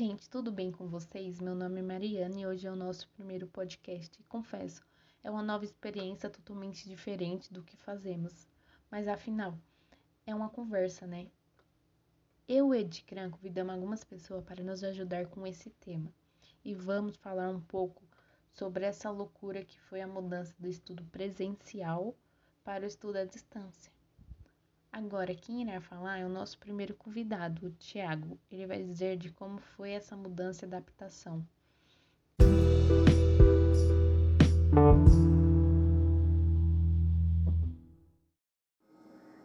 gente, tudo bem com vocês? Meu nome é Mariana e hoje é o nosso primeiro podcast. Confesso, é uma nova experiência totalmente diferente do que fazemos. Mas afinal, é uma conversa, né? Eu e Ed Cran convidamos algumas pessoas para nos ajudar com esse tema. E vamos falar um pouco sobre essa loucura que foi a mudança do estudo presencial para o estudo à distância. Agora, quem irá falar é o nosso primeiro convidado, o Tiago. Ele vai dizer de como foi essa mudança e adaptação.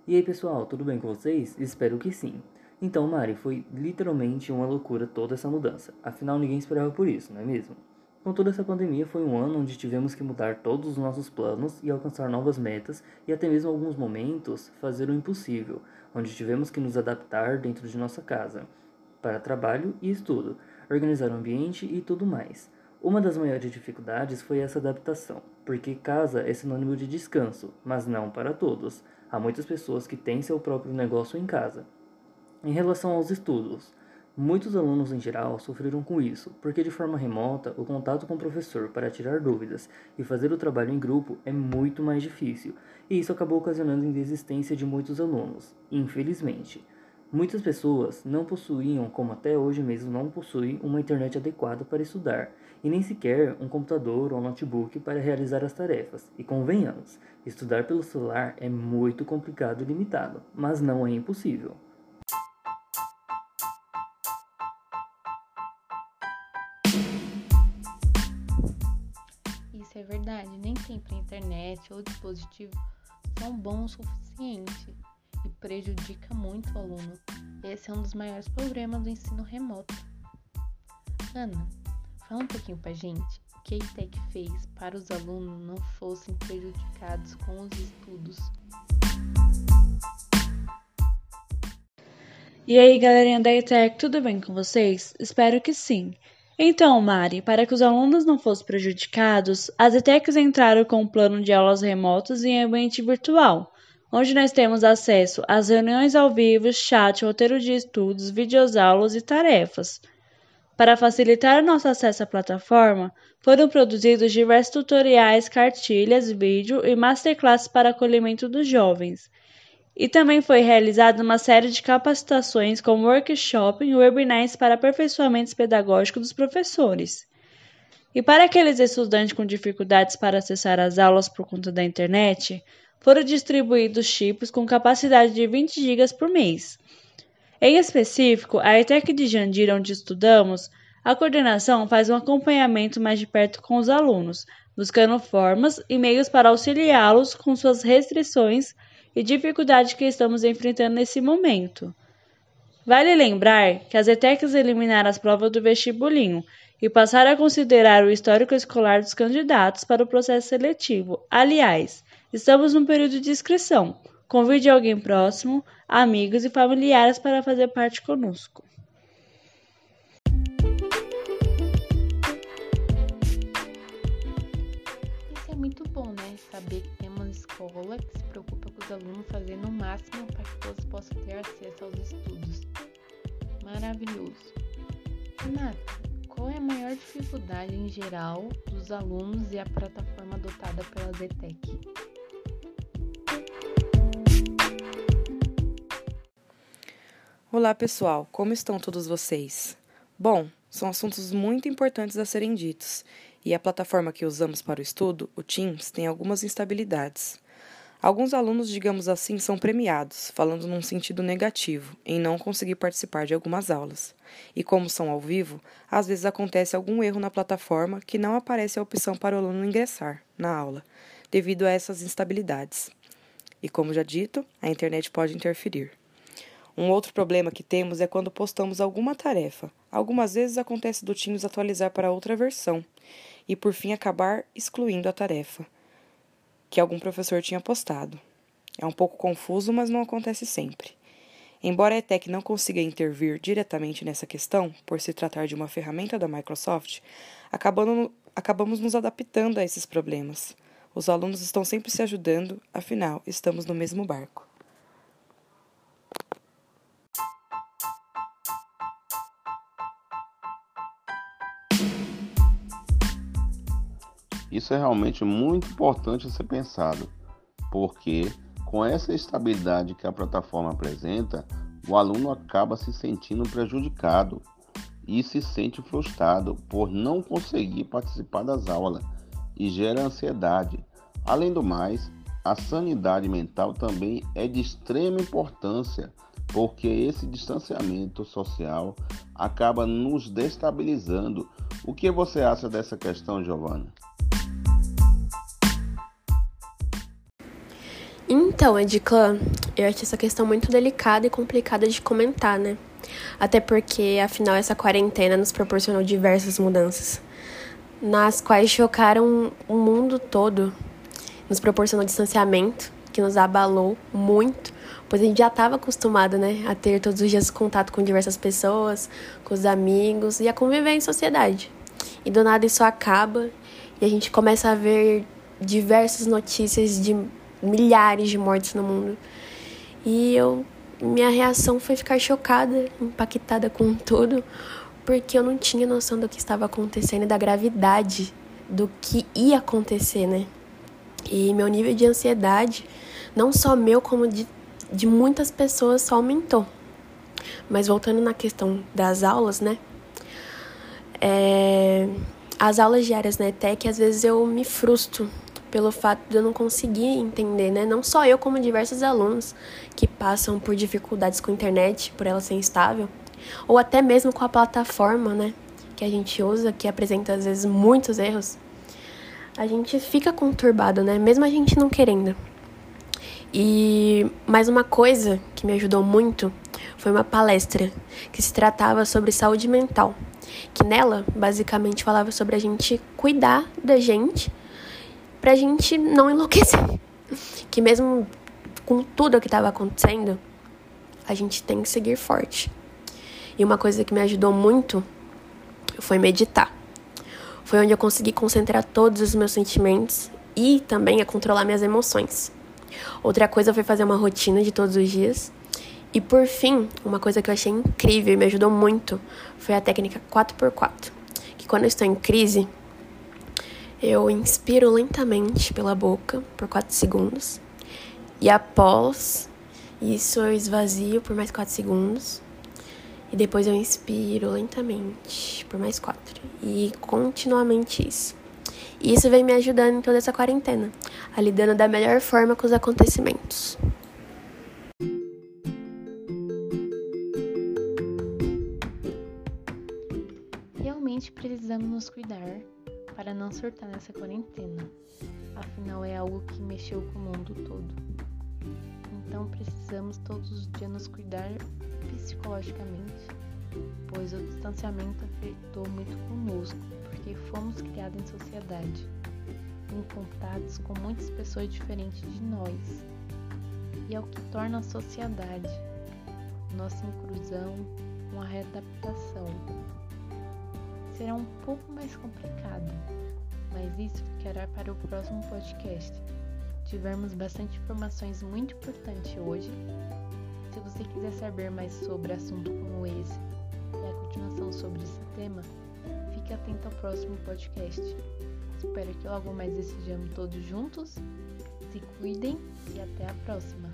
E aí pessoal, tudo bem com vocês? Espero que sim. Então, Mari, foi literalmente uma loucura toda essa mudança. Afinal, ninguém esperava por isso, não é mesmo? Com toda essa pandemia, foi um ano onde tivemos que mudar todos os nossos planos e alcançar novas metas e até mesmo alguns momentos fazer o impossível, onde tivemos que nos adaptar dentro de nossa casa, para trabalho e estudo, organizar o ambiente e tudo mais. Uma das maiores dificuldades foi essa adaptação, porque casa é sinônimo de descanso, mas não para todos. Há muitas pessoas que têm seu próprio negócio em casa. Em relação aos estudos, Muitos alunos em geral sofreram com isso, porque de forma remota o contato com o professor para tirar dúvidas e fazer o trabalho em grupo é muito mais difícil, e isso acabou ocasionando a desistência de muitos alunos, infelizmente. Muitas pessoas não possuíam, como até hoje mesmo não possuem, uma internet adequada para estudar, e nem sequer um computador ou notebook para realizar as tarefas. E convenhamos, estudar pelo celular é muito complicado e limitado, mas não é impossível. Sempre a internet ou dispositivo são bons o suficiente e prejudica muito o aluno. Esse é um dos maiores problemas do ensino remoto. Ana, fala um pouquinho pra gente o que a ETEC fez para os alunos não fossem prejudicados com os estudos. E aí, galerinha da ETEC, tudo bem com vocês? Espero que sim. Então, Mari, para que os alunos não fossem prejudicados, as ETECs entraram com um plano de aulas remotas em ambiente virtual, onde nós temos acesso às reuniões ao vivo, chat, roteiro de estudos, videoaulas e tarefas. Para facilitar o nosso acesso à plataforma, foram produzidos diversos tutoriais, cartilhas, vídeo e masterclasses para acolhimento dos jovens. E também foi realizada uma série de capacitações como workshop e webinars para aperfeiçoamentos pedagógicos dos professores. E para aqueles estudantes com dificuldades para acessar as aulas por conta da internet, foram distribuídos chips com capacidade de 20 GB por mês. Em específico, a ETEC de Jandira, onde estudamos, a coordenação faz um acompanhamento mais de perto com os alunos, buscando formas e meios para auxiliá-los com suas restrições e dificuldades que estamos enfrentando nesse momento. Vale lembrar que as ETECs eliminaram as provas do vestibulinho e passaram a considerar o histórico escolar dos candidatos para o processo seletivo. Aliás, estamos no período de inscrição. Convide alguém próximo, amigos e familiares para fazer parte conosco. Saber que tem uma escola que se preocupa com os alunos fazendo o máximo para que todos possam ter acesso aos estudos. Maravilhoso. Renata, qual é a maior dificuldade em geral dos alunos e a plataforma adotada pela ZTEC? Olá pessoal, como estão todos vocês? Bom, são assuntos muito importantes a serem ditos, e a plataforma que usamos para o estudo, o Teams, tem algumas instabilidades. Alguns alunos, digamos assim, são premiados, falando num sentido negativo, em não conseguir participar de algumas aulas. E como são ao vivo, às vezes acontece algum erro na plataforma que não aparece a opção para o aluno ingressar na aula, devido a essas instabilidades. E como já dito, a internet pode interferir. Um outro problema que temos é quando postamos alguma tarefa. Algumas vezes acontece do Teams atualizar para outra versão e, por fim, acabar excluindo a tarefa que algum professor tinha postado. É um pouco confuso, mas não acontece sempre. Embora a ETEC não consiga intervir diretamente nessa questão, por se tratar de uma ferramenta da Microsoft, acabando, acabamos nos adaptando a esses problemas. Os alunos estão sempre se ajudando, afinal, estamos no mesmo barco. Isso é realmente muito importante a ser pensado, porque com essa estabilidade que a plataforma apresenta, o aluno acaba se sentindo prejudicado e se sente frustrado por não conseguir participar das aulas e gera ansiedade. Além do mais, a sanidade mental também é de extrema importância, porque esse distanciamento social acaba nos destabilizando. O que você acha dessa questão, Giovana? Então, Edclã, eu acho essa questão muito delicada e complicada de comentar, né? Até porque, afinal, essa quarentena nos proporcionou diversas mudanças, nas quais chocaram o mundo todo, nos proporcionou distanciamento, que nos abalou muito, pois a gente já estava acostumado, né, a ter todos os dias contato com diversas pessoas, com os amigos e a conviver em sociedade. E do nada isso acaba e a gente começa a ver diversas notícias de milhares de mortes no mundo. E eu minha reação foi ficar chocada, impactada com tudo, porque eu não tinha noção do que estava acontecendo e da gravidade do que ia acontecer, né? E meu nível de ansiedade, não só meu, como de, de muitas pessoas, só aumentou. Mas voltando na questão das aulas, né? É, as aulas diárias na ETEC, às vezes eu me frustro pelo fato de eu não conseguir entender, né? Não só eu, como diversos alunos que passam por dificuldades com a internet, por ela ser instável, ou até mesmo com a plataforma, né? Que a gente usa, que apresenta às vezes muitos erros. A gente fica conturbado, né? Mesmo a gente não querendo. E mais uma coisa que me ajudou muito foi uma palestra que se tratava sobre saúde mental, que nela basicamente falava sobre a gente cuidar da gente pra gente não enlouquecer. Que mesmo com tudo o que estava acontecendo, a gente tem que seguir forte. E uma coisa que me ajudou muito foi meditar. Foi onde eu consegui concentrar todos os meus sentimentos e também a controlar minhas emoções. Outra coisa foi fazer uma rotina de todos os dias. E por fim, uma coisa que eu achei incrível e me ajudou muito foi a técnica 4x4. Que quando eu estou em crise, eu inspiro lentamente pela boca por 4 segundos. E após isso, eu esvazio por mais 4 segundos. E depois eu inspiro lentamente por mais 4. E continuamente isso. E isso vem me ajudando em toda essa quarentena, a lidando da melhor forma com os acontecimentos. Realmente precisamos nos cuidar para não surtar nessa quarentena. Afinal, é algo que mexeu com o mundo todo. Então, precisamos todos os dias nos cuidar psicologicamente, pois o distanciamento afetou muito conosco, porque fomos criados em sociedade, em contatos com muitas pessoas diferentes de nós. E é o que torna a sociedade, nossa inclusão, uma readaptação será um pouco mais complicada, mas isso ficará para o próximo podcast. Tivemos bastante informações muito importantes hoje. Se você quiser saber mais sobre assunto como esse e a continuação sobre esse tema, fique atento ao próximo podcast. Espero que logo mais estejamos todos juntos. Se cuidem e até a próxima.